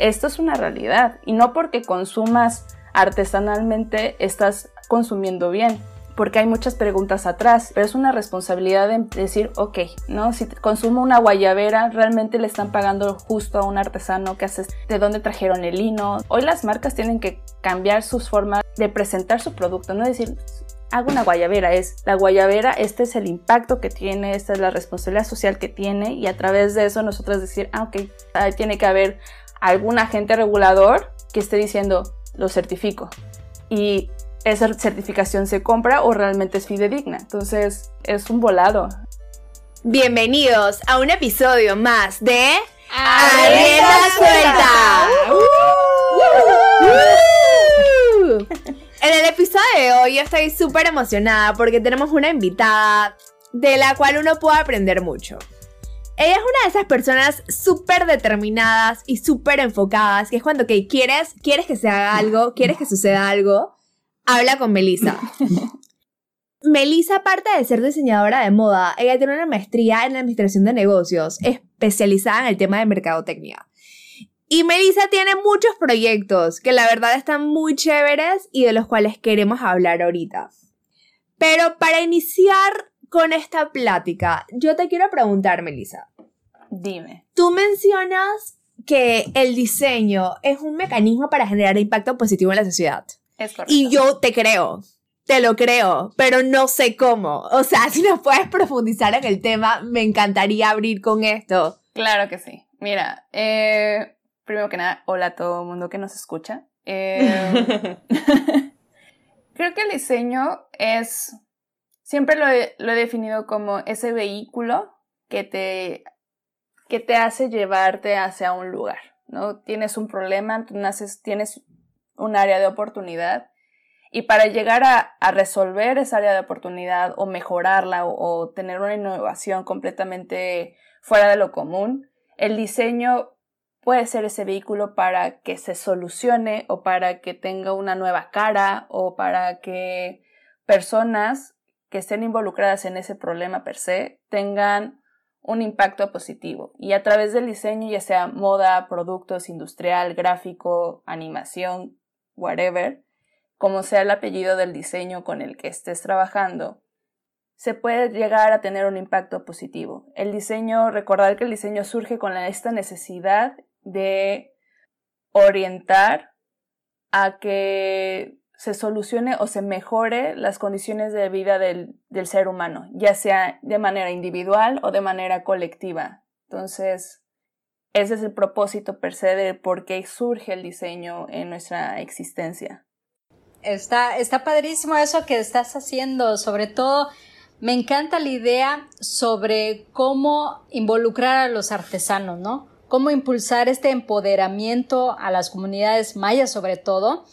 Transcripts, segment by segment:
esto es una realidad y no porque consumas artesanalmente estás consumiendo bien porque hay muchas preguntas atrás, pero es una responsabilidad de decir, ok, ¿no? Si consumo una guayabera, realmente le están pagando justo a un artesano que hace, de dónde trajeron el lino. Hoy las marcas tienen que cambiar sus formas de presentar su producto, no decir, hago una guayabera, es la guayabera, este es el impacto que tiene, esta es la responsabilidad social que tiene y a través de eso nosotros decir, ah, ok, tiene que haber algún agente regulador que esté diciendo, lo certifico. Y esa certificación se compra o realmente es fidedigna. Entonces, es un volado. Bienvenidos a un episodio más de Arena Suelta. En el episodio de hoy estoy súper emocionada porque tenemos una invitada de la cual uno puede aprender mucho. Ella es una de esas personas súper determinadas y súper enfocadas, que es cuando que quieres, quieres que se haga algo, quieres que suceda algo, habla con Melissa. Melissa, aparte de ser diseñadora de moda, ella tiene una maestría en administración de negocios, especializada en el tema de mercadotecnia. Y Melissa tiene muchos proyectos que la verdad están muy chéveres y de los cuales queremos hablar ahorita. Pero para iniciar con esta plática, yo te quiero preguntar, Melissa. Dime. Tú mencionas que el diseño es un mecanismo para generar impacto positivo en la sociedad. Y yo te creo, te lo creo, pero no sé cómo. O sea, si nos puedes profundizar en el tema, me encantaría abrir con esto. Claro que sí. Mira, eh, primero que nada, hola a todo el mundo que nos escucha. Eh, creo que el diseño es, siempre lo he, lo he, definido como ese vehículo que te, que te hace llevarte hacia un lugar, ¿no? Tienes un problema, naces, tienes un área de oportunidad. Y para llegar a, resolver esa área de oportunidad o mejorarla o, tener una innovación completamente fuera de lo común, el diseño puede ser ese vehículo para que se solucione o para que tenga una nueva cara o para que personas que estén involucradas en ese problema per se tengan un impacto positivo. Y a través del diseño, ya sea moda, productos, industrial, gráfico, animación, whatever, como sea el apellido del diseño con el que estés trabajando, se puede llegar a tener un impacto positivo. El diseño, recordar que el diseño surge con esta necesidad de orientar a que se solucione o se mejore las condiciones de vida del, del, ser humano, ya sea de manera individual o de manera colectiva. Entonces, ese es el propósito per se de por qué surge el diseño en nuestra existencia. Está, está padrísimo eso que estás haciendo, sobre todo me encanta la idea sobre cómo involucrar a los artesanos, ¿no? Cómo impulsar este empoderamiento a las comunidades mayas sobre todo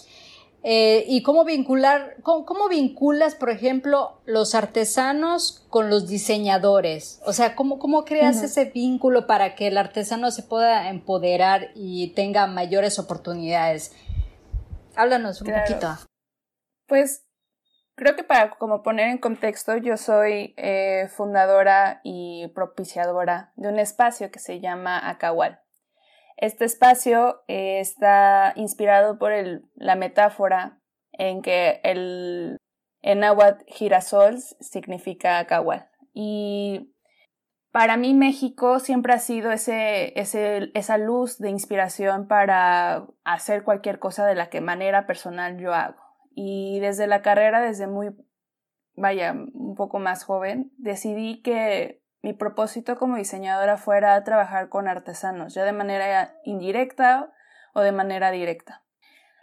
eh, y cómo vincular, cómo, vinculas, por ejemplo, los artesanos con los diseñadores. O sea, cómo, cómo creas ese vínculo para que el artesano se pueda empoderar y tenga mayores oportunidades. Háblanos un poquito. Pues creo que para como poner en contexto, yo soy eh, fundadora y propiciadora de un espacio que se llama Acahual. Este espacio eh, está inspirado por la metáfora en que el en girasol significa cahual. Y para mí México siempre ha sido esa luz de inspiración para hacer cualquier cosa de la que manera personal yo hago. Y desde la carrera, desde muy, vaya, un poco más joven, decidí que mi propósito como diseñadora fuera trabajar con artesanos, ya de manera indirecta o de manera directa.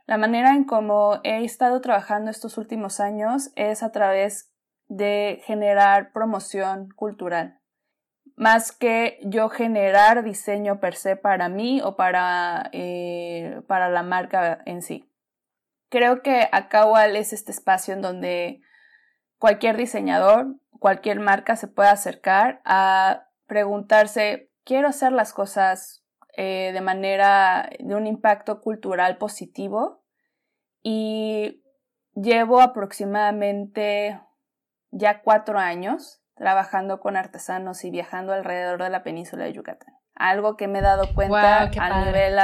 La manera en cómo he estado trabajando estos últimos años es a través de generar promoción cultural, más que yo generar diseño per se para mí o para, eh, para la marca en sí. Creo que Akawal es este espacio en donde cualquier diseñador cualquier marca se puede acercar a preguntarse, quiero hacer las cosas eh, de manera, de un impacto cultural positivo y llevo aproximadamente ya cuatro años trabajando con artesanos y viajando alrededor de la península de Yucatán. Algo que me he dado cuenta a nivel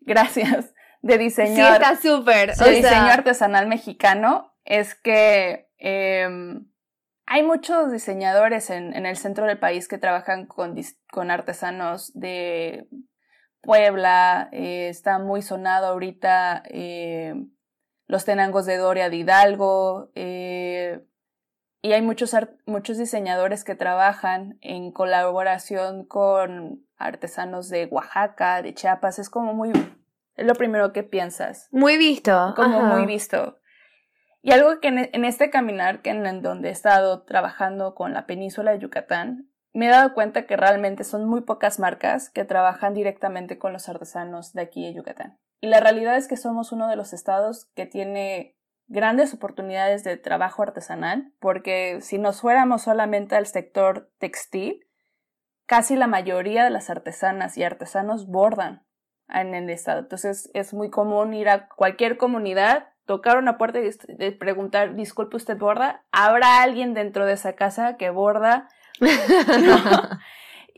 gracias, de diseño. Sí, está súper. De diseño artesanal mexicano es que em, hay muchos diseñadores en, el centro del país que trabajan con, con artesanos de Puebla, eh, está muy sonado ahorita eh, los tenangos de Doria de Hidalgo, eh, y hay muchos, muchos diseñadores que trabajan en colaboración con artesanos de Oaxaca, de Chiapas, es como muy, es lo primero que piensas. Muy visto. Como muy visto. Y algo que en, este caminar, que en donde he estado trabajando con la península de Yucatán, me he dado cuenta que realmente son muy pocas marcas que trabajan directamente con los artesanos de aquí de Yucatán. Y la realidad es que somos uno de los estados que tiene grandes oportunidades de trabajo artesanal, porque si nos fuéramos solamente al sector textil, casi la mayoría de las artesanas y artesanos bordan en el estado. Entonces es muy común ir a cualquier comunidad, tocar una puerta y preguntar, disculpe usted borda, ¿habrá alguien dentro de esa casa que borda?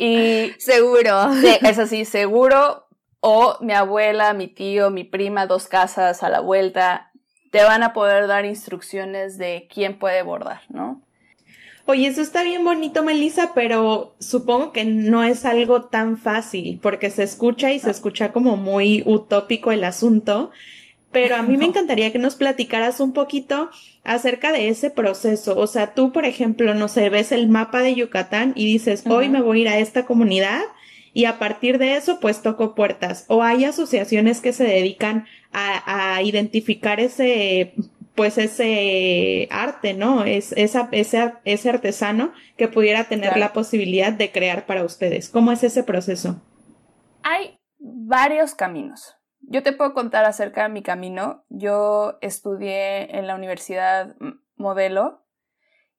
Y seguro. Sí, eso sí, seguro. O mi abuela, mi tío, mi prima, dos casas a la vuelta, te van a poder dar instrucciones de quién puede bordar, ¿no? Oye, eso está bien bonito, Melissa, pero supongo que no es algo tan fácil, porque se escucha y se escucha como muy utópico el asunto. Pero a mí me encantaría que nos platicaras un poquito acerca de ese proceso. O sea, tú, por ejemplo, no sé, ves el mapa de Yucatán y dices, hoy me voy a ir a esta comunidad y a partir de eso, pues toco puertas. O hay asociaciones que se dedican a, identificar ese, pues ese arte, ¿no? Es, esa, ese, ese artesano que pudiera tener la posibilidad de crear para ustedes. ¿Cómo es ese proceso? Hay varios caminos. Yo te puedo contar acerca de mi camino. Yo estudié en la Universidad Modelo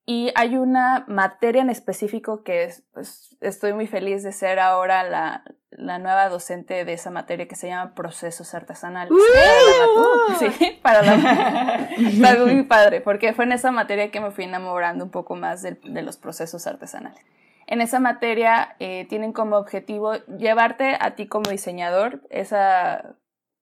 y hay una materia en específico que es, pues, estoy muy feliz de ser ahora la, la, nueva docente de esa materia que se llama procesos artesanales. Sí, para la Está muy padre, porque fue en esa materia que me fui enamorando un poco más de, de los procesos artesanales. En esa materia eh, tienen como objetivo llevarte a ti como diseñador, esa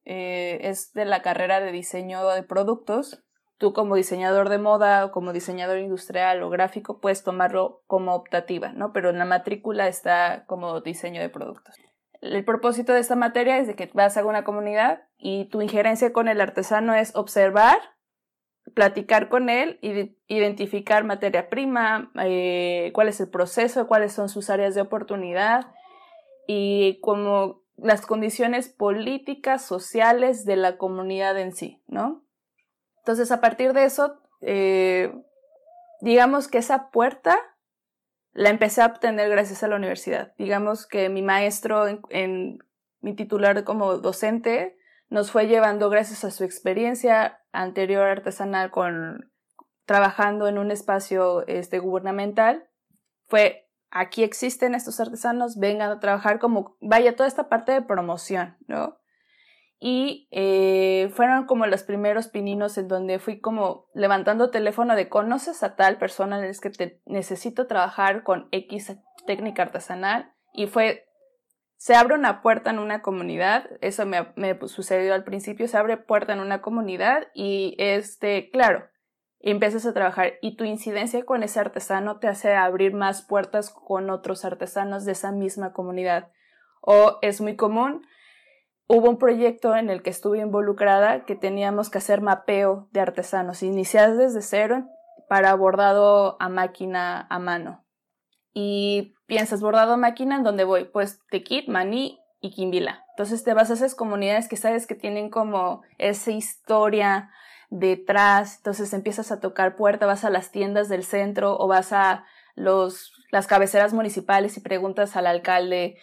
eh, es de la carrera de diseño de productos, tú como diseñador de moda o como diseñador industrial o gráfico puedes tomarlo como optativa, ¿no? Pero en la matrícula está como diseño de productos. El propósito de esta materia es de que vas a una comunidad y tu injerencia con el artesano es observar, platicar con él, identificar materia prima, eh, cuál es el proceso, cuáles son sus áreas de oportunidad y como las condiciones políticas, sociales de la comunidad en sí, ¿no? Entonces, a partir de eso, eh, digamos que esa puerta la empecé a obtener gracias a la universidad. Digamos que mi maestro en, mi titular como docente nos fue llevando gracias a su experiencia anterior artesanal con trabajando en un espacio este, gubernamental, fue aquí existen estos artesanos, vengan a trabajar como, vaya, toda esta parte de promoción, ¿no? y eh, fueron como los primeros pininos en donde fui como levantando teléfono de conoces a tal persona es que te necesito trabajar con X técnica artesanal y fue se abre una puerta en una comunidad eso me, me sucedió al principio se abre puerta en una comunidad y este claro empiezas a trabajar y tu incidencia con ese artesano te hace abrir más puertas con otros artesanos de esa misma comunidad o es muy común hubo un proyecto en el que estuve involucrada que teníamos que hacer mapeo de artesanos, iniciar desde cero para bordado a máquina a mano. Y piensas, bordado a máquina, ¿en dónde voy? Pues Tequit, Maní y Quimbila. Entonces te vas a esas comunidades que sabes que tienen como esa historia detrás, entonces empiezas a tocar puerta, vas a las tiendas del centro o vas a los, las cabeceras municipales y preguntas al alcalde,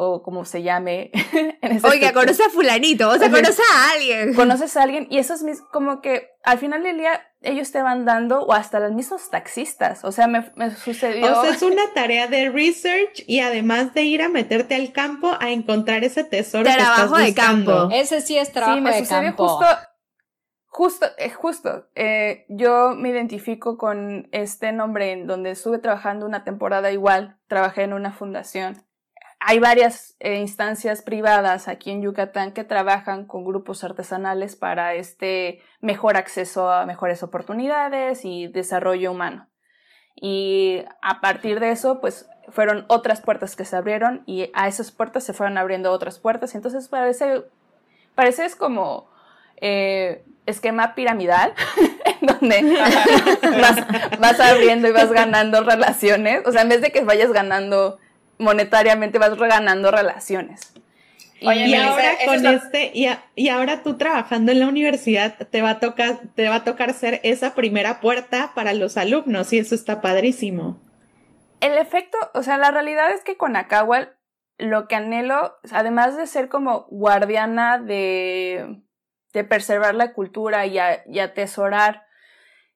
o como se llame. Oiga, conoce a fulanito, o sea, conoce a alguien. Conoces a alguien y eso es como que al final del día ellos te van dando, o hasta los mismos taxistas, o sea, me, me sucedió. O sea, es una tarea de research y además de ir a meterte al campo a encontrar ese tesoro. Trabajo que estás de campo. Ese sí es trabajo sí, me sucedió Justo, justo, eh, justo, eh, yo me identifico con este nombre en donde estuve trabajando una temporada igual, trabajé en una fundación hay varias eh, instancias privadas aquí en Yucatán que trabajan con grupos artesanales para este mejor acceso a mejores oportunidades y desarrollo humano. Y a partir de eso, pues fueron otras puertas que se abrieron y a esas puertas se fueron abriendo otras puertas. Entonces parece, parece es como eh, esquema piramidal, donde vas, vas abriendo y vas ganando relaciones. O sea, en vez de que vayas ganando monetariamente vas ganando relaciones. y ahora con este, y, ahora tú trabajando en la universidad, te va a tocar, te va a tocar ser esa primera puerta para los alumnos, y eso está padrísimo. El efecto, o sea, la realidad es que con Akawal lo que anhelo, además de ser como guardiana de, de preservar la cultura y, atesorar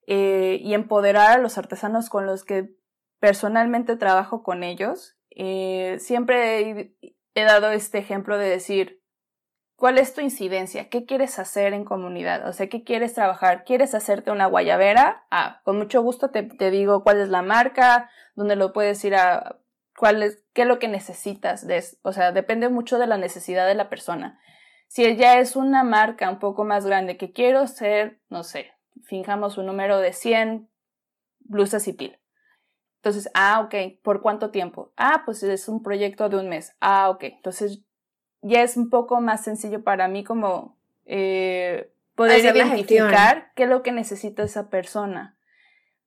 eh, y empoderar a los artesanos con los que personalmente trabajo con ellos, eh, siempre he, dado este ejemplo de decir, ¿cuál es tu incidencia? ¿Qué quieres hacer en comunidad? O sea, ¿qué quieres trabajar? ¿Quieres hacerte una guayabera? Ah, con mucho gusto te, digo cuál es la marca, dónde lo puedes ir a, cuál es, qué es lo que necesitas. O sea, depende mucho de la necesidad de la persona. Si ella es una marca un poco más grande que quiero ser, no sé, fijamos un número de 100 blusas y pil. Entonces, ah, ok, ¿por cuánto tiempo? Ah, pues es un proyecto de un mes. Ah, ok. Entonces, ya es un poco más sencillo para mí como eh, poder identificar qué es lo que necesita esa persona.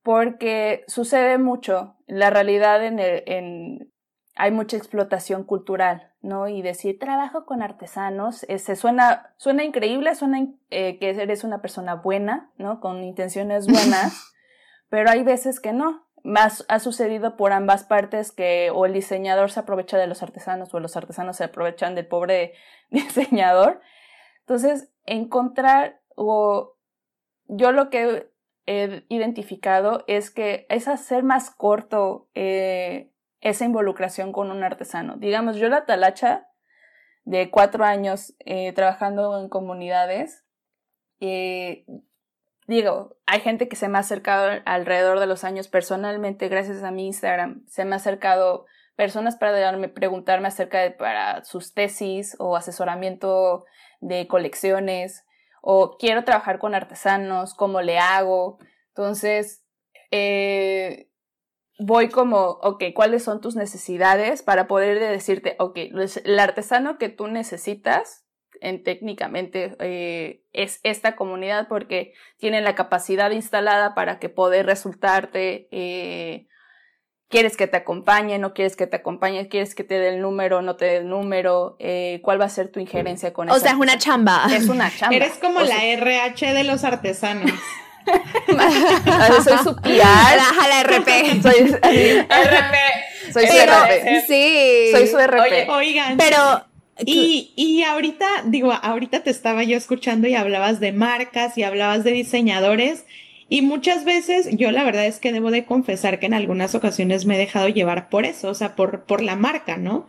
Porque sucede mucho, la realidad en, en hay mucha explotación cultural, ¿no? Y decir trabajo con artesanos, eh, se suena, suena increíble, suena eh, que eres una persona buena, ¿no? Con intenciones buenas, pero hay veces que no, más ha sucedido por ambas partes que o el diseñador se aprovecha de los artesanos o los artesanos se aprovechan del pobre diseñador. Entonces, encontrar o yo lo que he identificado es que es hacer más corto eh, esa involucración con un artesano. Digamos, yo la talacha de cuatro años eh, trabajando en comunidades, eh, digo, hay gente que se me ha acercado alrededor de los años personalmente, gracias a mi Instagram, se me ha acercado personas para darme, preguntarme acerca de para sus tesis o asesoramiento de colecciones o quiero trabajar con artesanos, ¿cómo le hago? Entonces, eh, voy como, ok, ¿cuáles son tus necesidades para poder decirte, ok, el artesano que tú necesitas en técnicamente eh, es esta comunidad porque tienen la capacidad instalada para que poder resultarte eh, quieres que te acompañe, no quieres que te acompañe, quieres que te dé el número, no te dé el número, eh, cuál va a ser tu injerencia con eso. O sea, es una chamba. Es una chamba. Eres como la RH de los artesanos. soy su PR. A la RP. Soy RP. Soy su RP. Sí. Soy su RP. oigan. Pero y, y ahorita, digo, ahorita te estaba yo escuchando y hablabas de marcas y hablabas de diseñadores. Y muchas veces yo la verdad es que debo de confesar que en algunas ocasiones me he dejado llevar por eso, o sea, por, por la marca, ¿no?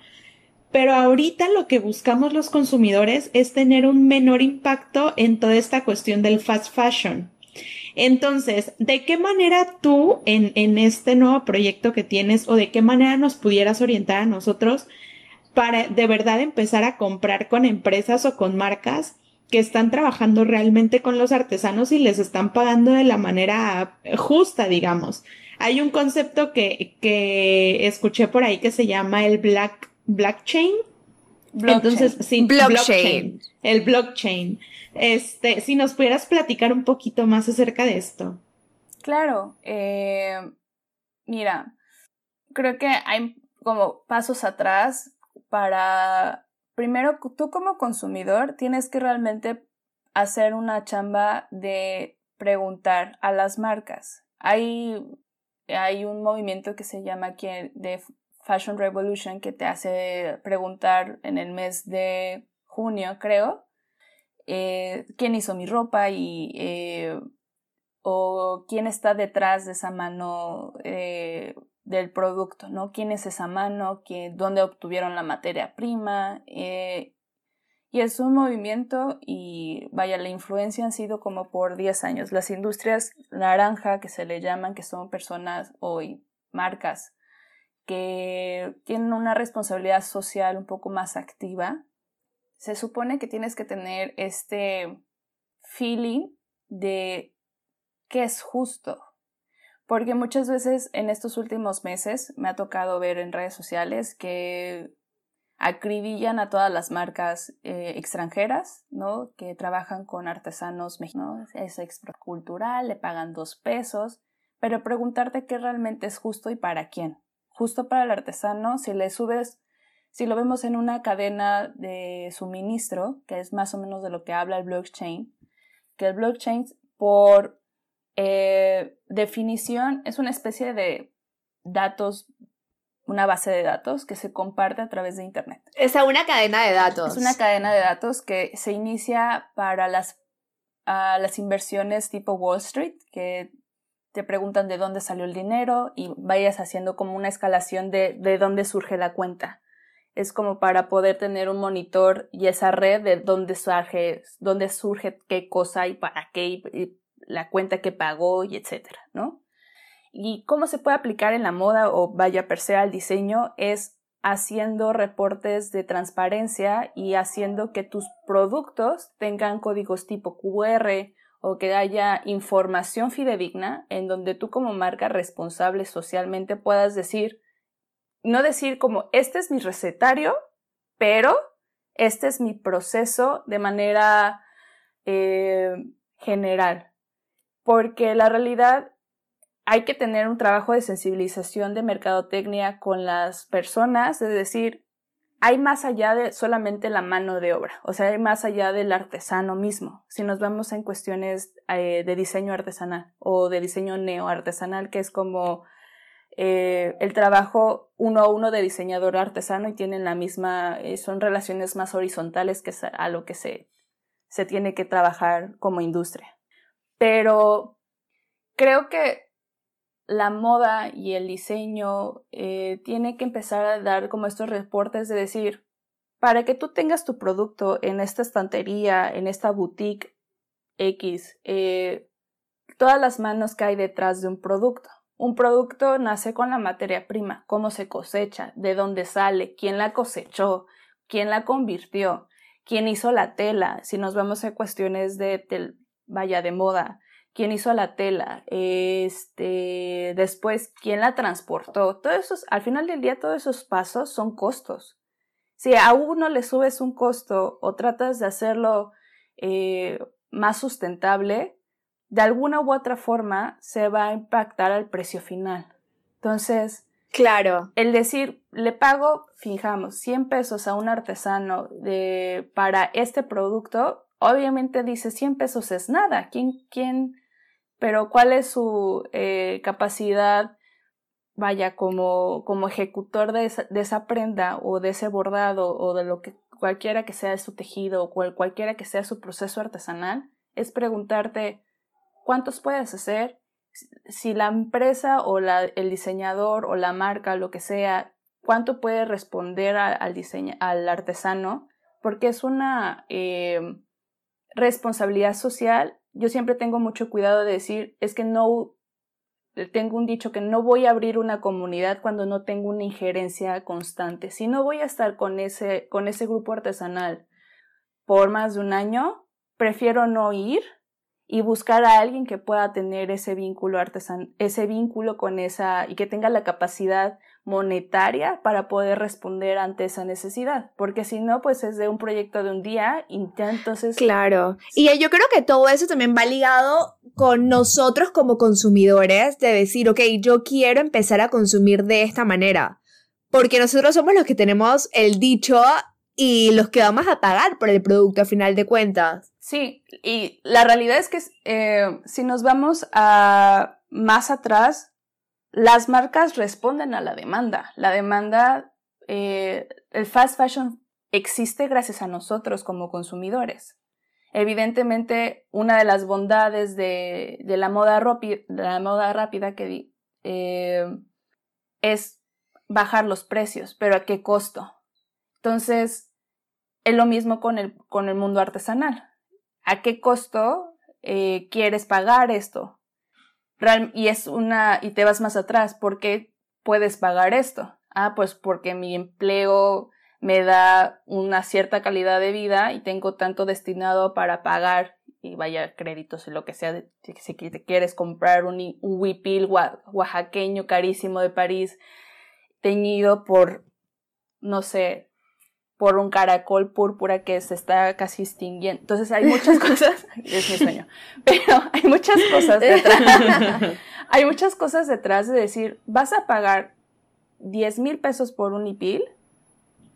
Pero ahorita lo que buscamos los consumidores es tener un menor impacto en toda esta cuestión del fast fashion. Entonces, ¿de qué manera tú en, en este nuevo proyecto que tienes o de qué manera nos pudieras orientar a nosotros para de verdad empezar a comprar con empresas o con marcas que están trabajando realmente con los artesanos y les están pagando de la manera justa, digamos. Hay un concepto que, que escuché por ahí que se llama el black, blockchain. Entonces, sí, blockchain. El blockchain. Este, si nos pudieras platicar un poquito más acerca de esto. Claro. Eh, mira, creo que hay como pasos atrás para, primero, tú como consumidor tienes que realmente hacer una chamba de preguntar a las marcas. Hay, hay un movimiento que se llama aquí de Fashion Revolution que te hace preguntar en el mes de junio, creo, eh, quién hizo mi ropa y eh, o quién está detrás de esa mano eh, del producto, ¿no? ¿Quién es esa mano? ¿Dónde obtuvieron la materia prima? Y es un movimiento y vaya, la influencia han sido como por 10 años. Las industrias naranja que se le llaman, que son personas o marcas que tienen una responsabilidad social un poco más activa, se supone que tienes que tener este feeling de qué es justo. Porque muchas veces en estos últimos meses me ha tocado ver en redes sociales que acribillan a todas las marcas eh, extranjeras, ¿no? Que trabajan con artesanos mexicanos, es cultural, le pagan dos pesos, pero preguntarte qué realmente es justo y para quién. Justo para el artesano, si le subes, si lo vemos en una cadena de suministro, que es más o menos de lo que habla el blockchain, que el blockchain por eh, definición es una especie de datos una base de datos que se comparte a través de Internet. Es una cadena de datos. Es una cadena de datos que se inicia para las, las inversiones tipo Wall Street, que te preguntan de dónde salió el dinero y vayas haciendo como una escalación de, de dónde surge la cuenta. Es como para poder tener un monitor y esa red de dónde surge, dónde surge qué cosa y para qué, y la cuenta que pagó y etcétera, ¿no? y cómo se puede aplicar en la moda o vaya per se al diseño es haciendo reportes de transparencia y haciendo que tus productos tengan códigos tipo QR o que haya información fidedigna en donde tú como marca responsable socialmente puedas decir, no decir como este es mi recetario, pero este es mi proceso de manera eh, general. Porque la realidad hay que tener un trabajo de sensibilización de mercadotecnia con las personas, es decir, hay más allá de solamente la mano de obra, o sea, hay más allá del artesano mismo. Si nos vamos en cuestiones eh, de diseño artesanal o de diseño neoartesanal, que es como eh, el trabajo uno a uno de diseñador artesano y tienen la misma, eh, son relaciones más horizontales que a lo que se, se tiene que trabajar como industria. Pero creo que la moda y el diseño eh, tiene que empezar a dar como estos reportes de decir, para que tú tengas tu producto en esta estantería, en esta boutique X, eh, todas las manos que hay detrás de un producto. Un producto nace con la materia prima, cómo se cosecha, de dónde sale, quién la cosechó, quién la convirtió, quién hizo la tela, si nos vamos a cuestiones de, vaya, de moda, quién hizo la tela, este, después quién la transportó. Todos esos, al final del día, todos esos pasos son costos. Si a uno le subes un costo o tratas de hacerlo eh, más sustentable, de alguna u otra forma se va a impactar al precio final. Entonces, claro, el decir, le pago, fijamos, 100 pesos a un artesano de, para este producto, obviamente dice 100 pesos es nada. ¿Quién, quién, pero cuál es su eh, capacidad, vaya, como, como ejecutor de esa, prenda o de ese bordado o de lo que cualquiera que sea su tejido o cual, cualquiera que sea su proceso artesanal, es preguntarte cuántos puedes hacer, si la empresa o la, el diseñador o la marca, lo que sea, cuánto puede responder al, diseño, al artesano, porque es una eh, responsabilidad social yo siempre tengo mucho cuidado de decir, es que no, tengo un dicho que no voy a abrir una comunidad cuando no tengo una injerencia constante. Si no voy a estar con ese, con ese grupo artesanal por más de un año, prefiero no ir y buscar a alguien que pueda tener ese vínculo artesan ese vínculo con esa y que tenga la capacidad monetaria para poder responder ante esa necesidad, porque si no, pues es de un proyecto de un día y ya entonces... Claro, y yo creo que todo eso también va ligado con nosotros como consumidores, de decir, ok, yo quiero empezar a consumir de esta manera, porque nosotros somos los que tenemos el dicho y los que vamos a pagar por el producto a final de cuentas. Sí, y la realidad es que eh, si nos vamos a más atrás, las marcas responden a la demanda. La demanda, eh, el fast fashion existe gracias a nosotros como consumidores. Evidentemente, una de las bondades de, la, moda rápida que eh, es bajar los precios, pero ¿a qué costo? Entonces, es lo mismo con el, con el mundo artesanal. ¿A qué costo eh, quieres pagar esto? Y es una, y te vas más atrás, ¿por qué puedes pagar esto? Ah, pues porque mi empleo me da una cierta calidad de vida y tengo tanto destinado para pagar y vaya créditos y lo que sea, si te quieres comprar un, un huipil oaxaqueño carísimo de París, teñido por, no sé, por un caracol púrpura que se está casi extinguiendo. Entonces hay muchas cosas, es mi sueño, pero hay muchas cosas detrás, hay muchas cosas detrás de decir, vas a pagar 10 mil pesos por un huipil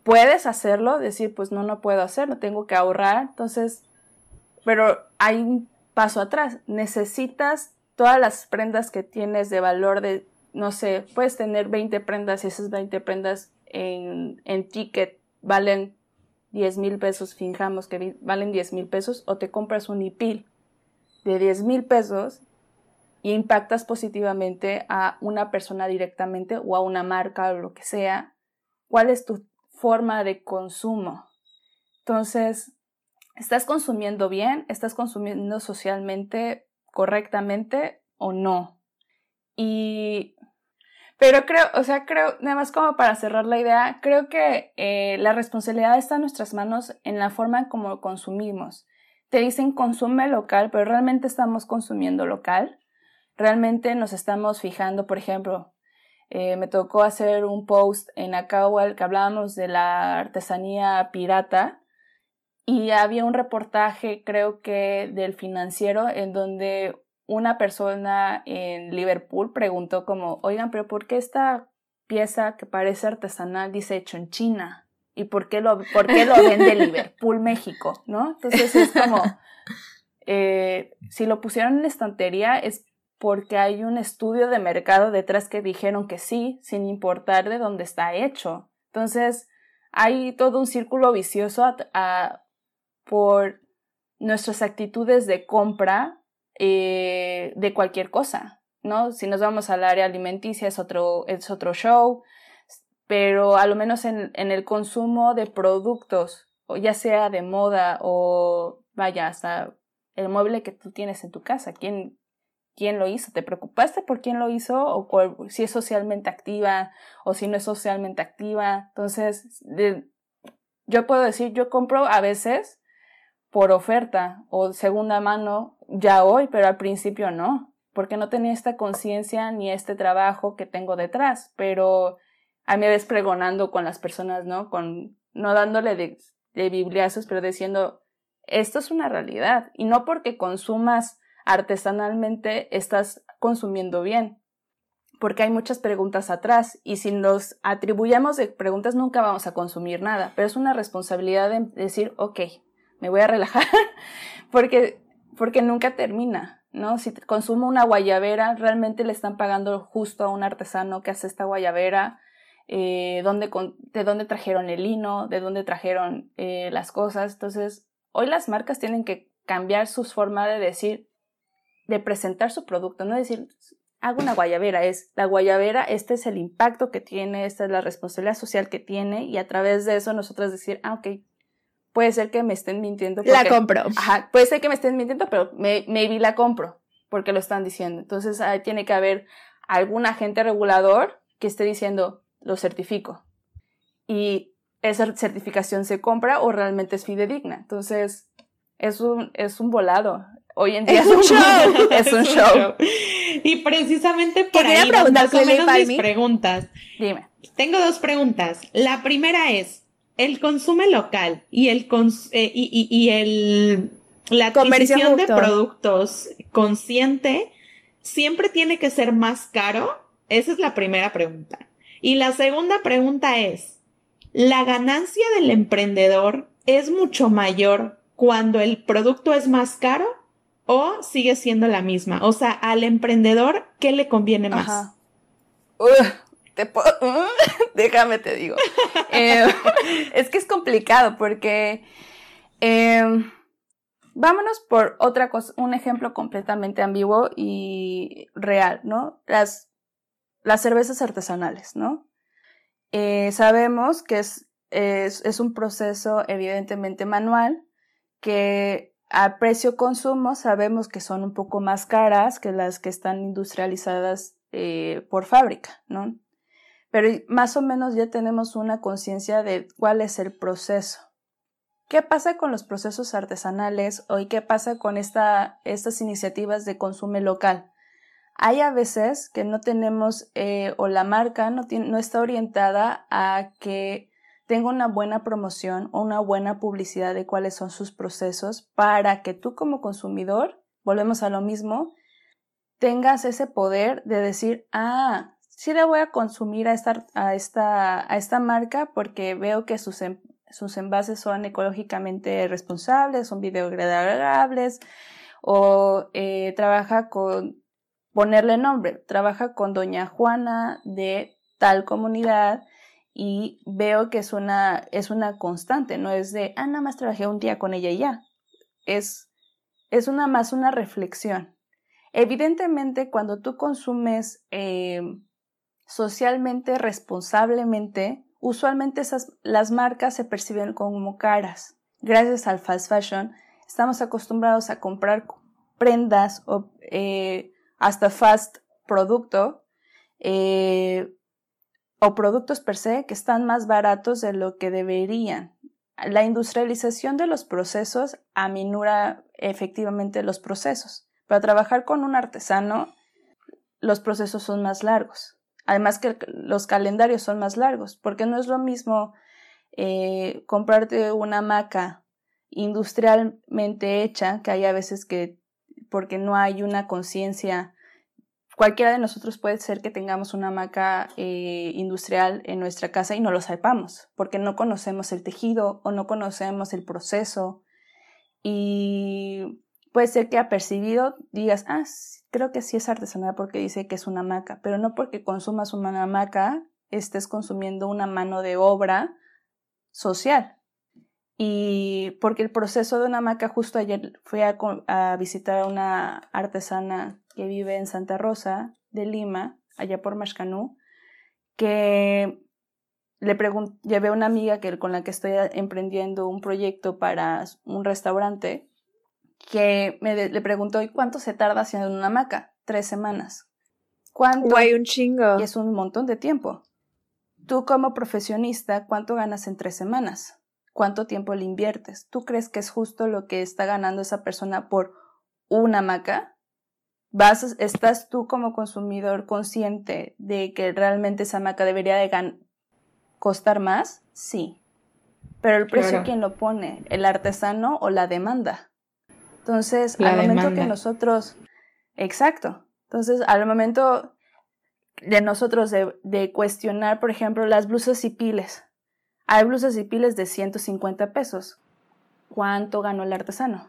puedes hacerlo, decir, pues no, no puedo hacerlo, tengo que ahorrar, entonces, pero hay un paso atrás, necesitas todas las prendas que tienes de valor de, no sé, puedes tener 20 prendas y esas 20 prendas en, en ticket valen 10 mil pesos, fijamos que valen 10 mil pesos, o te compras un IPIL de 10 mil pesos y impactas positivamente a una persona directamente o a una marca o lo que sea. ¿Cuál es tu forma de consumo. Entonces, ¿estás consumiendo bien? ¿Estás consumiendo socialmente correctamente o no? Y, pero creo, o sea, creo, nada más como para cerrar la idea, creo que eh, la responsabilidad está en nuestras manos en la forma en cómo consumimos. Te dicen consume local, pero realmente estamos consumiendo local. Realmente nos estamos fijando, por ejemplo, eh, me tocó hacer un post en Acahual que hablábamos de la artesanía pirata y había un reportaje, creo que del financiero, en donde una persona en Liverpool preguntó como, oigan, pero ¿por qué esta pieza que parece artesanal dice hecho en China? ¿Y por qué lo, por qué lo vende Liverpool, México? ¿No? Entonces es como, eh, si lo pusieron en estantería es porque hay un estudio de mercado detrás que dijeron que sí, sin importar de dónde está hecho. Entonces, hay todo un círculo vicioso por nuestras actitudes de compra eh, de cualquier cosa, ¿no? Si nos vamos al área alimenticia es otro, es otro show, pero a lo menos en, en el consumo de productos, ya sea de moda o vaya, hasta el mueble que tú tienes en tu casa, ¿quién, quién lo hizo, te preocupaste por quién lo hizo o si es socialmente activa o si no es socialmente activa. Entonces, yo puedo decir, yo compro a veces por oferta o segunda mano ya hoy, pero al principio no, porque no tenía esta conciencia ni este trabajo que tengo detrás, pero a mí ves pregonando con las personas, ¿no? Con, no dándole de, de bibliazos, pero diciendo, esto es una realidad y no porque consumas artesanalmente estás consumiendo bien. Porque hay muchas preguntas atrás y si nos atribuyamos de preguntas nunca vamos a consumir nada. Pero es una responsabilidad de decir, ok, me voy a relajar porque, porque nunca termina. ¿no? Si consumo una guayabera, realmente le están pagando justo a un artesano que hace esta guayabera, eh, de dónde trajeron el lino, de dónde trajeron eh, las cosas. Entonces, hoy las marcas tienen que cambiar su forma de decir, de presentar su producto, no decir, hago una guayabera, es la guayabera, este es el impacto que tiene, esta es la responsabilidad social que tiene y a través de eso nosotros decir, ah, ok, puede ser que me estén mintiendo. la compro. Ajá, puede ser que me estén mintiendo, pero me, maybe la compro porque lo están diciendo. Entonces ahí tiene que haber algún agente regulador que esté diciendo, lo certifico. Y esa certificación se compra o realmente es fidedigna. Entonces, es un, es un volado hoy en día es, un show. es un show. Y precisamente por ahí más o menos mis preguntas. Dime. Tengo dos preguntas. La primera es, el consumo local y el, eh, y, y, el la adquisición de productos consciente siempre tiene que ser más caro. Esa es la primera pregunta. Y la segunda pregunta es, ¿la ganancia del emprendedor es mucho mayor cuando el producto es más caro o sigue siendo la misma? O sea, al emprendedor, ¿qué le conviene más? déjame te digo. Eh, es que es complicado porque em, vámonos por otra cosa, un ejemplo completamente ambiguo y real, ¿no? Las, las cervezas artesanales, ¿no? Eh, sabemos que es, es, es un proceso evidentemente manual que a precio consumo sabemos que son un poco más caras que las que están industrializadas eh, por fábrica, ¿no? Pero más o menos ya tenemos una conciencia de cuál es el proceso. ¿Qué pasa con los procesos artesanales o qué pasa con esta, estas iniciativas de consumo local? Hay a veces que no tenemos eh, o la marca no, no está orientada a que tenga una buena promoción o una buena publicidad de cuáles son sus procesos para que tú como consumidor, volvemos a lo mismo, tengas ese poder de decir, ah, sí le voy a consumir a esta, a esta, a esta marca porque veo que sus, sus envases son ecológicamente responsables, son biodegradables o eh, trabaja con ponerle nombre, trabaja con doña Juana de tal comunidad y veo que es una, es una constante, no es de, ah, nada más trabajé un día con ella y ya. Es, es una más una reflexión. Evidentemente, cuando tú consumes eh, socialmente, responsablemente, usualmente las marcas se perciben como caras. Gracias al fast fashion, estamos acostumbrados a comprar prendas o eh, hasta fast producto eh, o productos per se que están más baratos de lo que deberían. La industrialización de los procesos aminura efectivamente los procesos. Para trabajar con un artesano, los procesos son más largos. Además que los calendarios son más largos, porque no es lo mismo eh, comprarte una hamaca industrialmente hecha, que hay a veces que, porque no hay una conciencia, cualquiera de nosotros puede ser que tengamos una hamaca eh, industrial en nuestra casa y no lo sepamos, porque no conocemos el tejido o no conocemos el proceso. Y puede ser que apercibido digas, ah, creo que sí es artesanal porque dice que es una hamaca, pero no porque consumas una hamaca estés consumiendo una mano de obra social. Y porque el proceso de una hamaca, justo ayer fui a, visitar a una artesana que vive en Santa Rosa de Lima, allá por Mashcanú, que le llevé a una amiga que, con la que estoy emprendiendo un proyecto para un restaurante que me le preguntó, ¿y cuánto se tarda haciendo una hamaca? Tres semanas. ¿Cuánto? Hay un chingo. Y es un montón de tiempo. Tú como profesionista, ¿cuánto ganas en tres semanas? ¿Cuánto tiempo le inviertes? ¿Tú crees que es justo lo que está ganando esa persona por una hamaca? ¿Vas, ¿Estás tú como consumidor consciente de que realmente esa hamaca debería de costar más? Sí. Pero el precio, ¿quién lo pone? ¿El artesano o la demanda? Entonces, al momento que nosotros, exacto, entonces al momento de nosotros de, cuestionar, por ejemplo, las blusas y piles, hay blusas y piles de 150 pesos. ¿Cuánto ganó el artesano?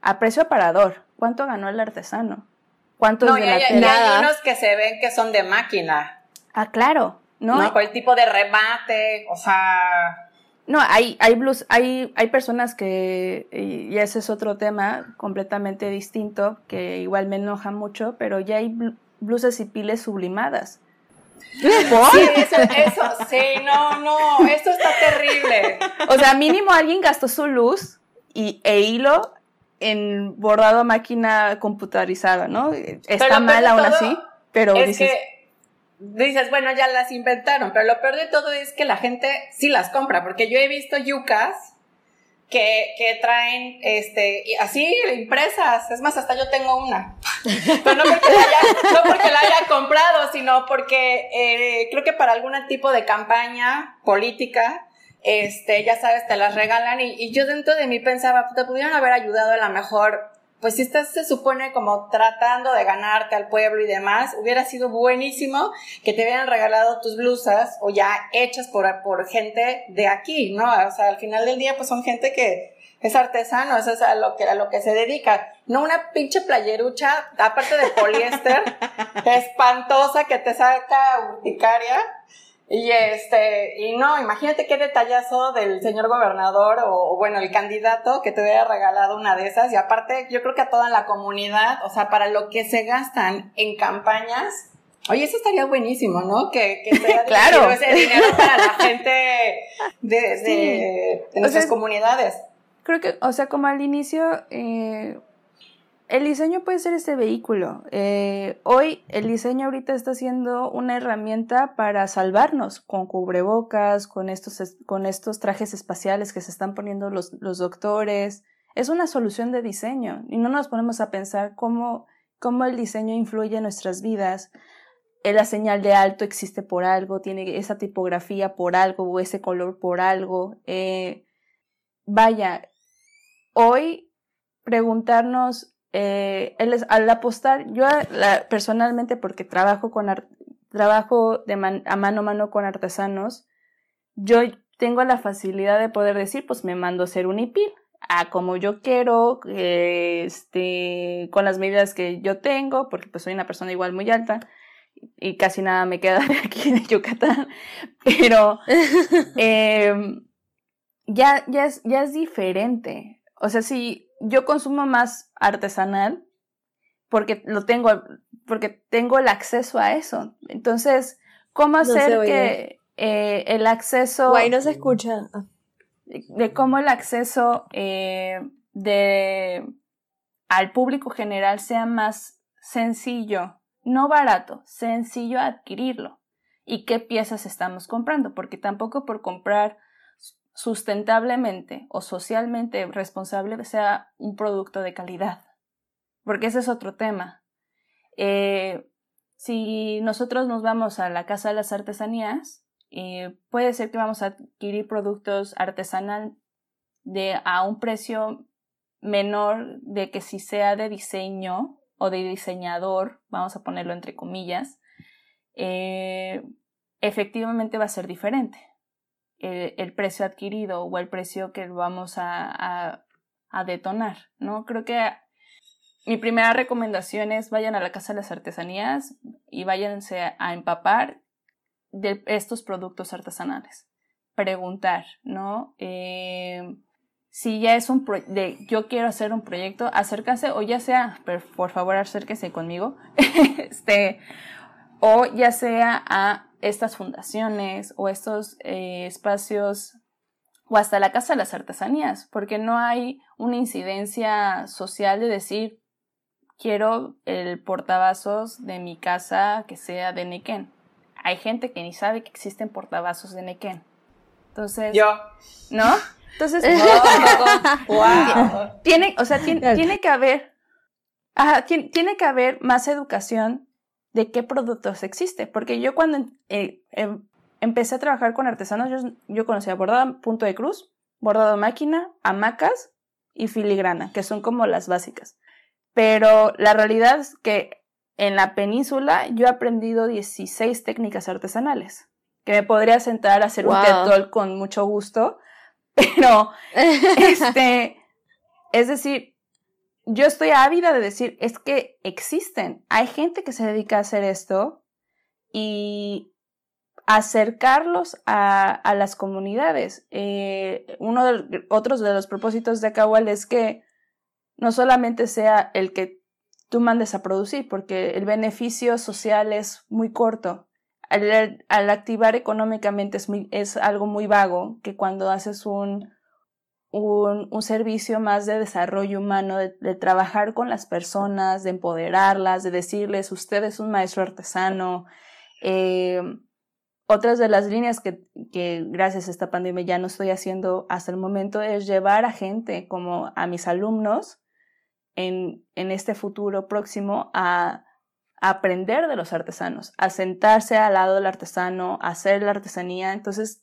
A precio aparador, ¿cuánto ganó el artesano? ¿Cuánto no, de hay, hay unos que se ven que son de máquina. Ah, claro. No, no el tipo de remate, o sea, no, hay, hay blues, hay, hay personas que, y ese es otro tema completamente distinto, que igual me enoja mucho, pero ya hay blusas y piles sublimadas. Sí, eso, eso, sí, no, no, esto está terrible. O sea, mínimo alguien gastó su luz y, e hilo en bordado a máquina computarizada, ¿no? Está mal aún así, pero es que dices, bueno, ya las inventaron, pero lo peor de todo es que la gente sí las compra, porque yo he visto yucas que, que traen, este, así impresas, es más, hasta yo tengo una, pero no porque la haya, comprado, sino porque eh, creo que para algún tipo de campaña política, este, ya sabes, te las regalan y, y yo dentro de mí pensaba, te pudieron haber ayudado a lo mejor pues si estás, se supone, como tratando de ganarte al pueblo y demás, hubiera sido buenísimo que te hubieran regalado tus blusas o ya hechas por, por gente de aquí, ¿no? O sea, al final del día, pues son gente que es artesano, eso es a lo que, a lo que se dedica. No una pinche playerucha, aparte de poliéster, espantosa que te saca urticaria y este, y no, imagínate qué detallazo del señor gobernador o, bueno, el candidato que te hubiera regalado una de esas. Y aparte, yo creo que a toda la comunidad, o sea, para lo que se gastan en campañas, oye, eso estaría buenísimo, ¿no? Que, que sea claro. ese dinero para la gente de, de, nuestras comunidades. Creo que, o sea, como al inicio, eh, el diseño puede ser ese vehículo. Eh, hoy el diseño ahorita está siendo una herramienta para salvarnos con cubrebocas, con estos, con estos trajes espaciales que se están poniendo los, los doctores. Es una solución de diseño y no nos ponemos a pensar cómo, cómo el diseño influye en nuestras vidas. Eh, la señal de alto existe por algo, tiene esa tipografía por algo o ese color por algo. Eh, vaya, hoy preguntarnos eh, al apostar, yo personalmente, porque trabajo con trabajo de a mano a mano con artesanos, yo tengo la facilidad de poder decir, pues me mando a hacer un IPIL, a como yo quiero, este, con las medidas que yo tengo, porque pues soy una persona igual muy alta y casi nada me queda de aquí de Yucatán, pero em, ya, ya, es, ya es diferente. O sea, si yo consumo más artesanal, porque lo tengo, porque tengo el acceso a eso. Entonces, ¿cómo hacer que eh, el acceso... Guay, no se escucha. Ah. De, cómo el acceso eh, de, al público general sea más sencillo, no barato, sencillo adquirirlo. ¿Y qué piezas estamos comprando? Porque tampoco por comprar sustentablemente o socialmente responsable sea un producto de calidad, porque ese es otro tema. Eh, si nosotros nos vamos a la Casa de las Artesanías, eh, puede ser que vamos a adquirir productos artesanal de, a un precio menor de que si sea de diseño o de diseñador, vamos a ponerlo entre comillas, eh, efectivamente va a ser diferente el, precio adquirido o el precio que vamos a, a, detonar, ¿no? Creo que mi primera recomendación es vayan a la Casa de las Artesanías y váyanse a empapar de estos productos artesanales. Preguntar, ¿no? Eh, si ya es un de yo quiero hacer un proyecto, acércase o ya sea, por favor acérquese conmigo, este, o ya sea a estas fundaciones o estos eh, espacios o hasta la Casa de las Artesanías, porque no hay una incidencia social de decir quiero el portavasos de mi casa que sea de Nequén. Hay gente que ni sabe que existen portavasos de Nequén. Entonces, yo, ¿no? Entonces, tiene, o sea, tiene, tiene que haber, tiene, tiene que haber más educación de qué productos existe. Porque yo cuando eh, em, empecé a trabajar con artesanos, yo, yo conocía bordado punto de cruz, bordado máquina, hamacas y filigrana, que son como las básicas. Pero la realidad es que en la península yo he aprendido 16 técnicas artesanales, que me podría sentar a hacer un TED con mucho gusto, pero este, es decir, yo estoy ávida de decir, es que existen, hay gente que se dedica a hacer esto y acercarlos a, las comunidades. Eh, uno de otros de los propósitos de Akawal es que no solamente sea el que tú mandes a producir, porque el beneficio social es muy corto. Al, al activar económicamente es, es algo muy vago, que cuando haces un, un, servicio más de desarrollo humano, de, trabajar con las personas, de empoderarlas, de decirles, usted es un maestro artesano. Eh, otras de las líneas que, que, gracias a esta pandemia ya no estoy haciendo hasta el momento es llevar a gente como a mis alumnos en, en este futuro próximo a, a aprender de los artesanos, a sentarse al lado del artesano, a hacer la artesanía. Entonces,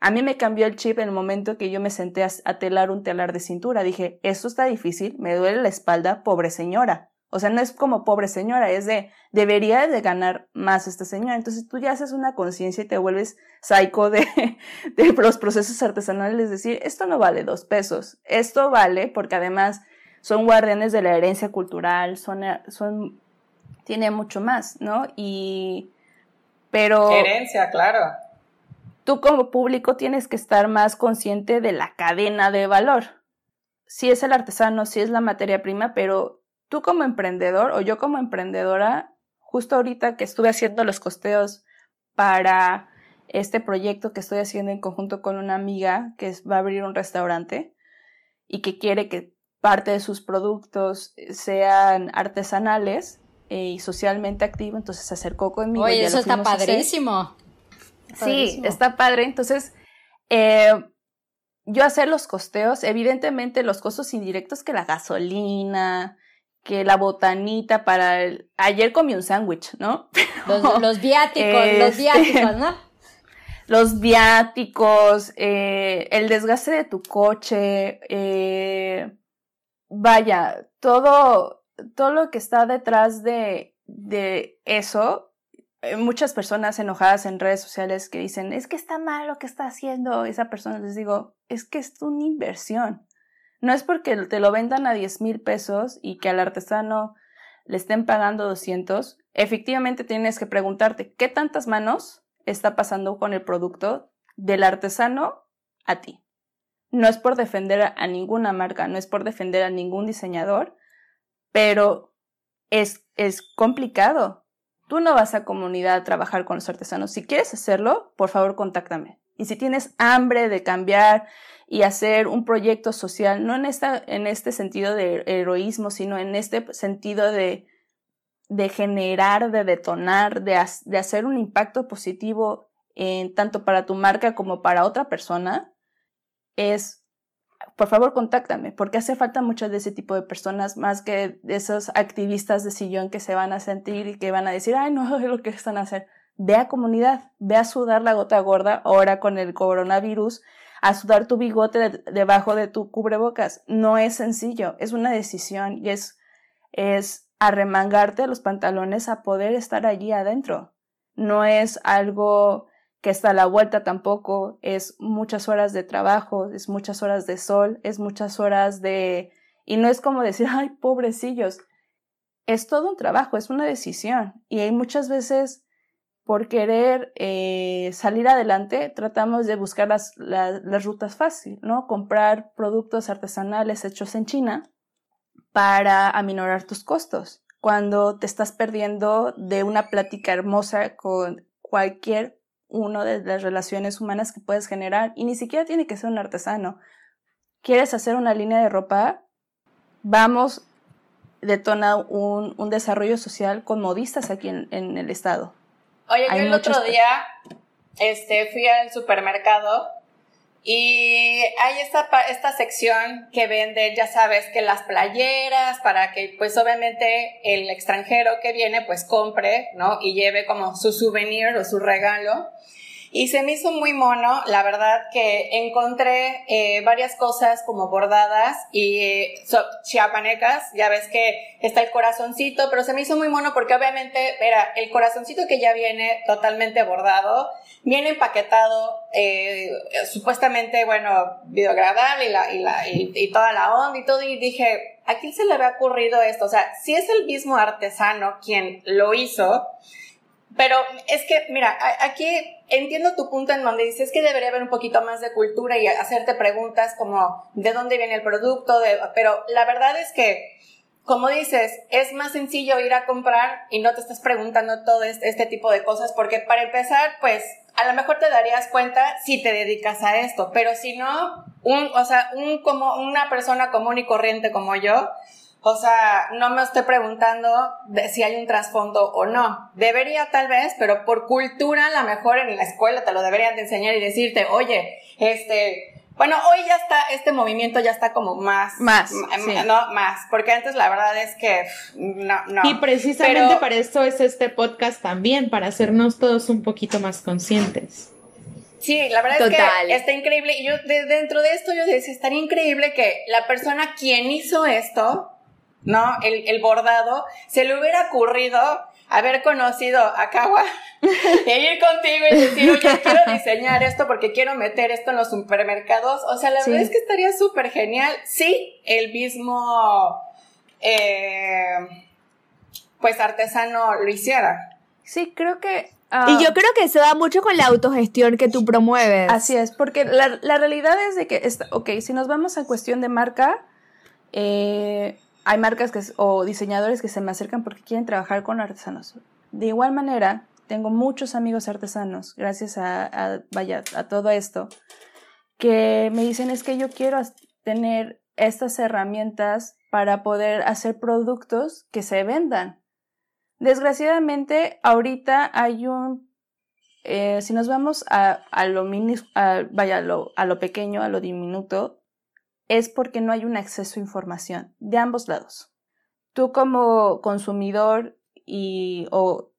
a mí me cambió el chip en el momento que yo me senté a, telar un telar de cintura. Dije, esto está difícil, me duele la espalda, pobre señora. O sea, no es como pobre señora, es de, debería de ganar más esta señora. Entonces tú ya haces una conciencia y te vuelves psycho de, los procesos artesanales, es decir, esto no vale dos pesos, esto vale porque además son guardianes de la herencia cultural, son, son, tiene mucho más, ¿no? Y, pero... Herencia, claro tú como público tienes que estar más consciente de la cadena de valor. Si es el artesano, si es la materia prima, pero tú como emprendedor o yo como emprendedora, justo ahorita que estuve haciendo los costeos para este proyecto que estoy haciendo en conjunto con una amiga que va a abrir un restaurante y que quiere que parte de sus productos sean artesanales y socialmente activos, entonces se acercó conmigo. Oye, eso está padrísimo. Sí, está padre. Entonces, eh, yo hacer los costeos, evidentemente los costos indirectos que la gasolina, que la botanita para el... Ayer comí un sándwich, ¿no? Los, viáticos, los este, viáticos, ¿no? Los viáticos, eh, el desgaste de tu coche, eh, vaya, todo, todo lo que está detrás de, de eso muchas personas enojadas en redes sociales que dicen, es que está mal lo que está haciendo esa persona, les digo, es que es una inversión. No es porque te lo vendan a 10 mil pesos y que al artesano le estén pagando 200. Efectivamente tienes que preguntarte qué tantas manos está pasando con el producto del artesano a ti. No es por defender a ninguna marca, no es por defender a ningún diseñador, pero es, es complicado Tú no vas a comunidad a trabajar con los artesanos. Si quieres hacerlo, por favor, contáctame. Y si tienes hambre de cambiar y hacer un proyecto social, no en, esta, en este sentido de heroísmo, sino en este sentido de, de generar, de detonar, de, hacer un impacto positivo en, tanto para tu marca como para otra persona, es por favor contáctame, porque hace falta muchas de ese tipo de personas, más que de esos activistas de sillón que se van a sentir y que van a decir, ay, no, es lo que están a hacer. Ve a comunidad, ve a sudar la gota gorda, ahora con el coronavirus, a sudar tu bigote debajo de tu cubrebocas. No es sencillo, es una decisión y es, es arremangarte los pantalones a poder estar allí adentro. No es algo que está a la vuelta tampoco, es muchas horas de trabajo, es muchas horas de sol, es muchas horas de... Y no es como decir, ay, pobrecillos, es todo un trabajo, es una decisión. Y hay muchas veces, por querer eh, salir adelante, tratamos de buscar las, las rutas fáciles, ¿no? Comprar productos artesanales hechos en China para aminorar tus costos, cuando te estás perdiendo de una plática hermosa con cualquier uno de las relaciones humanas que puedes generar y ni siquiera tiene que ser un artesano. ¿Quieres hacer una línea de ropa? Vamos, detona un, un desarrollo social con modistas aquí en, en el estado. Oye, yo el otro día este, fui al supermercado y hay esta, esta sección que vende, ya sabes, que las playeras para que pues obviamente el extranjero que viene pues compre, ¿no? Y lleve como su souvenir o su regalo. Y se me hizo muy mono, la verdad que encontré eh, varias cosas como bordadas y eh, chiapanecas, ya ves que está el corazoncito, pero se me hizo muy mono porque obviamente, era el corazoncito que ya viene totalmente bordado, viene empaquetado, eh, supuestamente, bueno, biodegradable y, la, y, la, y, toda la onda y todo, y dije, ¿a quién se le había ocurrido esto? O sea, si es el mismo artesano quien lo hizo, pero es que, mira, aquí entiendo tu punto en donde dices que debería haber un poquito más de cultura y hacerte preguntas como de dónde viene el producto, de, pero la verdad es que, como dices, es más sencillo ir a comprar y no te estás preguntando todo este, este tipo de cosas porque para empezar, pues, a lo mejor te darías cuenta si te dedicas a esto, pero si no, un, o sea, un, como una persona común y corriente como yo, o sea, no me estoy preguntando de si hay un trasfondo o no. Debería tal vez, pero por cultura, a lo mejor en la escuela te lo deberían de enseñar y decirte, oye, este, bueno, hoy ya está, este movimiento ya está como más. Más. No, más. Porque antes la verdad es que no, no. Y precisamente para eso es este podcast también, para hacernos todos un poquito más conscientes. Sí, la verdad es que está increíble. Y yo, dentro de esto, yo decía, estaría increíble que la persona quien hizo esto, ¿no? El, el bordado, se le hubiera ocurrido haber conocido a Kawa e ir contigo y decir, oye, quiero diseñar esto porque quiero meter esto en los supermercados. O sea, la verdad es que estaría súper genial si el mismo, eh, pues, artesano lo hiciera. Sí, creo que... y yo ah, creo que se da mucho con la autogestión que tú promueves. Así es, porque la, la realidad es de que, está, ok, si nos vamos a cuestión de marca, eh, hay marcas que, o diseñadores que se me acercan porque quieren trabajar con artesanos. De igual manera, tengo muchos amigos artesanos, gracias a, vaya, a todo esto, que me dicen es que yo quiero tener estas herramientas para poder hacer productos que se vendan. Desgraciadamente, ahorita hay un, eh, si nos vamos a, lo vaya, a lo pequeño, a lo diminuto, es porque no hay un acceso a información de ambos lados. Tú como consumidor y o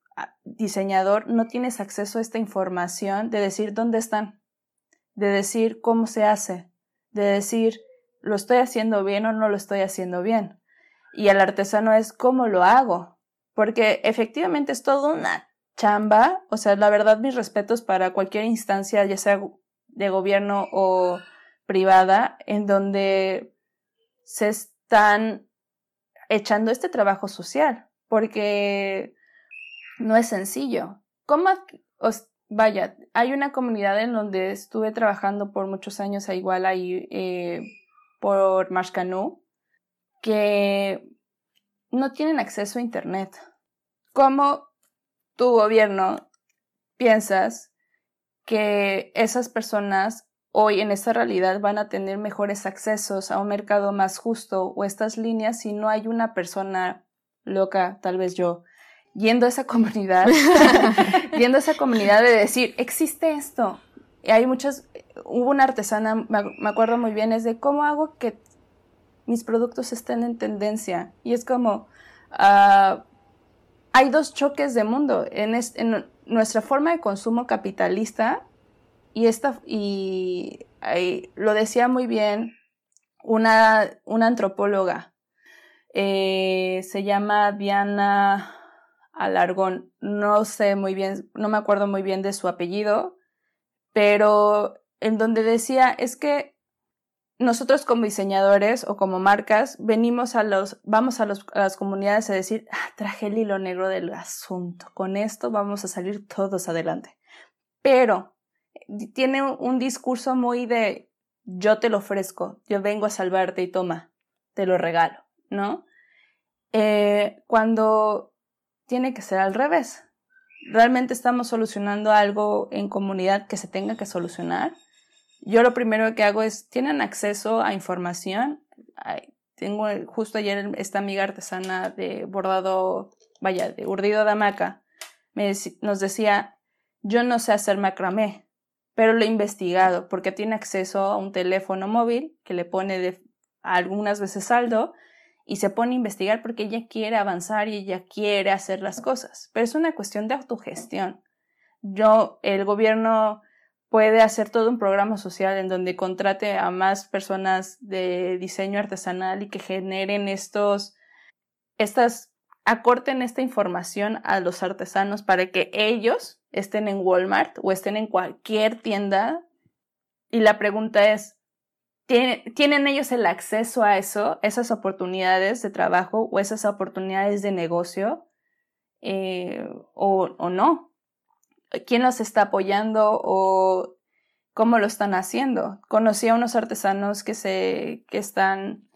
diseñador no tienes acceso a esta información de decir dónde están, de decir cómo se hace, de decir lo estoy haciendo bien o no lo estoy haciendo bien. Y el artesano es cómo lo hago, porque efectivamente es toda una chamba, o sea, la verdad mis respetos para cualquier instancia, ya sea de gobierno o privada, en donde se están echando este trabajo social, porque no es sencillo. ¿Cómo, os, vaya, hay una comunidad en donde estuve trabajando por muchos años, a igual ahí eh, por que no tienen acceso a Internet. ¿Cómo tu gobierno piensas que esas personas hoy en esta realidad van a tener mejores accesos a un mercado más justo o estas líneas si no hay una persona loca, tal vez yo, yendo a esa comunidad, yendo a esa comunidad de decir, existe esto. Y hay muchas, hubo una artesana, me acuerdo muy bien, es de cómo hago que mis productos estén en tendencia. Y es como, ah, hay dos choques de mundo. En, en, nuestra forma de consumo capitalista, y, esta, y lo decía muy bien una, una antropóloga, eh, se llama Diana Alargón. No sé muy bien, no me acuerdo muy bien de su apellido, pero en donde decía es que nosotros como diseñadores o como marcas venimos a los, vamos a, las comunidades a decir, ah, traje el hilo negro del asunto, con esto vamos a salir todos adelante. Pero tiene un discurso muy de yo te lo ofrezco, yo vengo a salvarte y toma, te lo regalo, ¿no? Eh, cuando tiene que ser al revés. Realmente estamos solucionando algo en comunidad que se tenga que solucionar. Yo lo primero que hago es, ¿tienen acceso a información? tengo justo ayer esta amiga artesana de bordado, vaya, de urdido de hamaca, me, nos decía, yo no sé hacer macramé, pero lo he investigado porque tiene acceso a un teléfono móvil que le pone algunas veces saldo y se pone a investigar porque ella quiere avanzar y ella quiere hacer las cosas. Pero es una cuestión de autogestión. Yo, el gobierno puede hacer todo un programa social en donde contrate a más personas de diseño artesanal y que generen estos, estas, acorten esta información a los artesanos para que ellos estén en Walmart o estén en cualquier tienda. Y la pregunta es, ¿Tienen ellos el acceso a eso, esas oportunidades de trabajo o esas oportunidades de negocio eh, o, o, no? ¿Quién los está apoyando o cómo lo están haciendo? Conocí a unos artesanos que, se, que están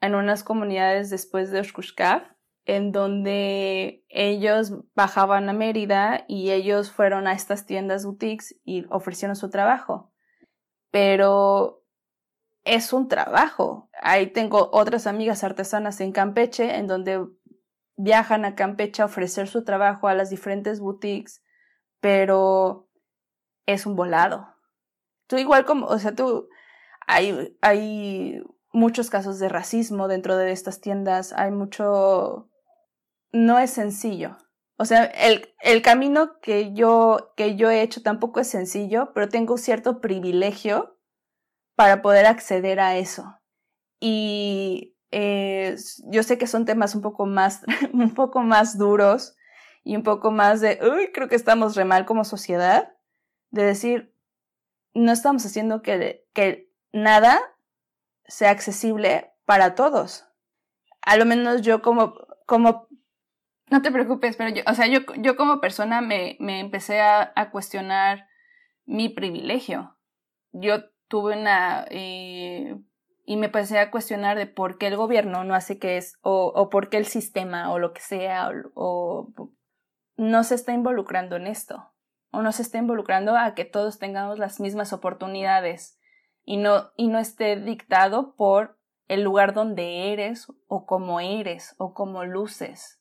en unas comunidades después de Oshkushkav, en donde ellos bajaban a Mérida y ellos fueron a estas tiendas boutiques y ofrecieron su trabajo. Pero es un trabajo. Ahí tengo otras amigas artesanas en Campeche, en donde viajan a Campeche a ofrecer su trabajo a las diferentes boutiques, pero es un volado. Tú igual como, o sea, tú, hay, hay muchos casos de racismo dentro de estas tiendas, hay mucho, no es sencillo. O sea, el, el camino que yo, que yo he hecho tampoco es sencillo, pero tengo cierto privilegio para poder acceder a eso. Y eh, yo sé que son temas un poco más, un poco más duros y un poco más de, uy, creo que estamos re mal como sociedad, de decir, no estamos haciendo que, que nada sea accesible para todos. A lo menos yo como, como no te preocupes, pero yo, o sea, yo, yo como persona me, me empecé a, a, cuestionar mi privilegio. Yo tuve una... Eh, y me empecé a cuestionar de por qué el gobierno no hace que es, o, o por qué el sistema, o lo que sea, o, no se está involucrando en esto, o no se está involucrando a que todos tengamos las mismas oportunidades y no, y no esté dictado por el lugar donde eres o cómo eres o cómo luces.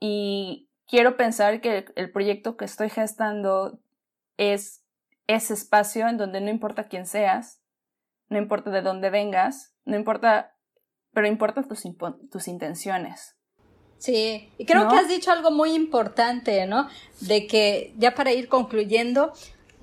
Y quiero pensar que el proyecto que estoy gestando es ese espacio en donde no importa quién seas, no importa de dónde vengas, no importa, pero importan tus, tus intenciones. Sí, y creo que has dicho algo muy importante, ¿no? De que ya para ir concluyendo,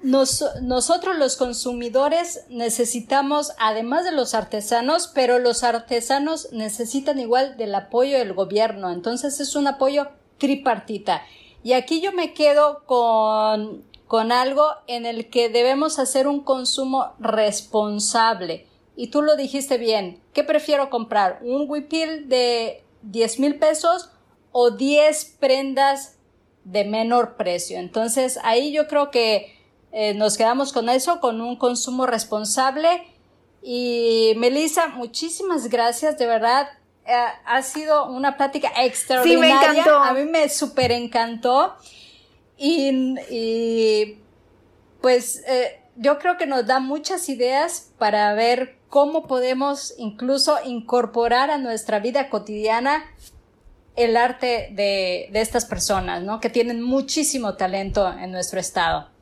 nosotros los consumidores necesitamos, además de los artesanos, pero los artesanos necesitan igual del apoyo del gobierno. Entonces es un apoyo tripartita. Y aquí yo me quedo con, con algo en el que debemos hacer un consumo responsable. Y tú lo dijiste bien. ¿Qué prefiero comprar? ¿Un huipil de 10 mil pesos o 10 prendas de menor precio? Entonces ahí yo creo que eh, nos quedamos con eso, con un consumo responsable. Y Melissa, muchísimas gracias, de verdad. Eh, ha sido una plática extraordinaria. Sí, me encantó. A mí me súper encantó. Y, pues eh, yo creo que nos da muchas ideas para ver cómo podemos incluso incorporar a nuestra vida cotidiana el arte de, de estas personas, ¿no? Que tienen muchísimo talento en nuestro estado.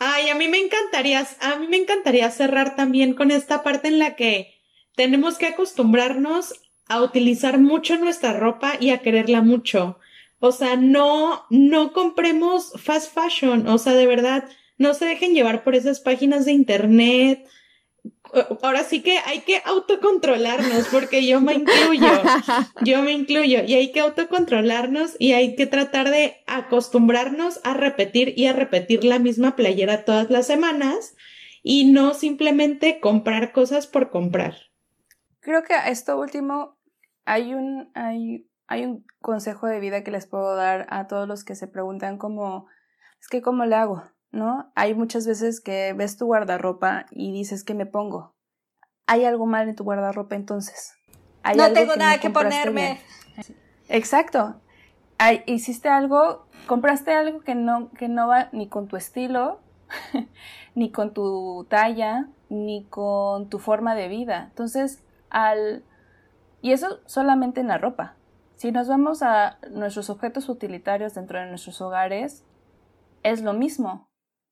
Ay, a mí me encantaría, a mí me encantaría cerrar también con esta parte en la que tenemos que acostumbrarnos a utilizar mucho nuestra ropa y a quererla mucho. O sea, no, no compremos fast fashion. O sea, de verdad, no se dejen llevar por esas páginas de internet. Ahora sí que hay que autocontrolarnos porque yo me incluyo, yo me incluyo y hay que autocontrolarnos y hay que tratar de acostumbrarnos a repetir y a repetir la misma playera todas las semanas y no simplemente comprar cosas por comprar. Creo que a esto último hay un, hay hay un consejo de vida que les puedo dar a todos los que se preguntan como, es que ¿cómo le hago? ¿No? Hay muchas veces que ves tu guardarropa y dices que me pongo. ¿Hay algo mal en tu guardarropa entonces? no tengo nada que ponerme. Exacto. hiciste algo, compraste algo que no, que no va ni con tu estilo, ni con tu talla, ni con tu forma de vida. Entonces, al... Y eso solamente en la ropa. Si nos vamos a nuestros objetos utilitarios dentro de nuestros hogares, es lo mismo.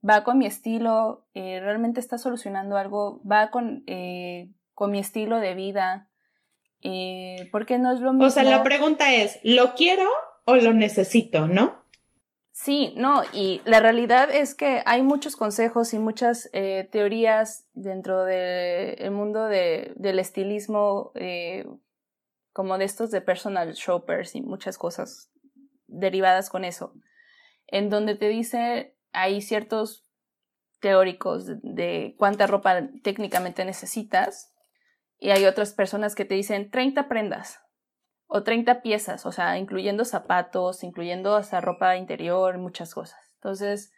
Va con mi estilo, eh, realmente está solucionando algo, va con, eh, con mi estilo de vida, eh, porque no es lo mismo. O sea, la pregunta es, ¿lo quiero o lo necesito, no? Sí, no, y la realidad es que hay muchos consejos y muchas teorías dentro del mundo del estilismo como de estos de personal shoppers y muchas cosas derivadas con eso, en donde te dice, hay ciertos teóricos de, cuánta ropa técnicamente necesitas y hay otras personas que te dicen 30 prendas o 30 piezas, o sea, incluyendo zapatos, incluyendo hasta ropa interior, muchas cosas. Entonces,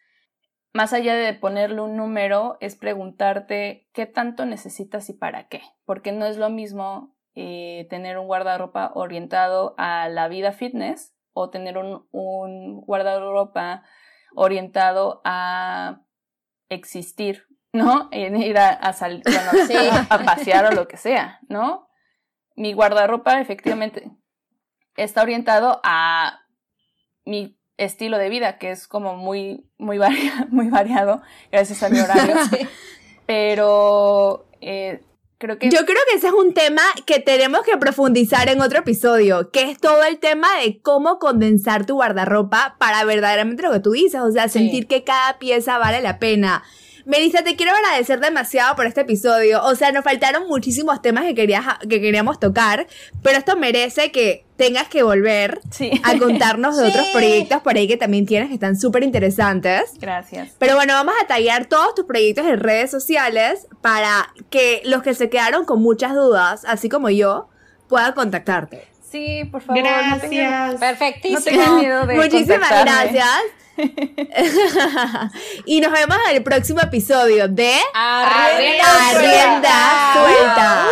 más allá de ponerle un número, es preguntarte qué tanto necesitas y para qué, porque no es lo mismo eh, tener un guardarropa orientado a la vida fitness o tener un, un guardarropa orientado a existir, ¿no? En ir a, salir, a, pasear o lo que sea, ¿no? Mi guardarropa efectivamente está orientado a mi estilo de vida, que es como muy, muy, muy variado, gracias a mi horario. Pero eh, yo creo que ese es un tema que tenemos que profundizar en otro episodio, que es todo el tema de cómo condensar tu guardarropa para verdaderamente lo que tú dices, o sea, sentir que cada pieza vale la pena. Melissa, te quiero agradecer demasiado por este episodio. O sea, nos faltaron muchísimos temas que, querías, que queríamos tocar, pero esto merece que tengas que volver a contarnos de otros proyectos por ahí que también tienes que están súper interesantes. Gracias. Pero bueno, vamos a tallar todos tus proyectos en redes sociales para que los que se quedaron con muchas dudas, así como yo, puedan contactarte. Sí, por favor. Gracias. Perfectísimo. Muchísimas gracias. y nos vemos en el próximo episodio de Arrienda, Suelta.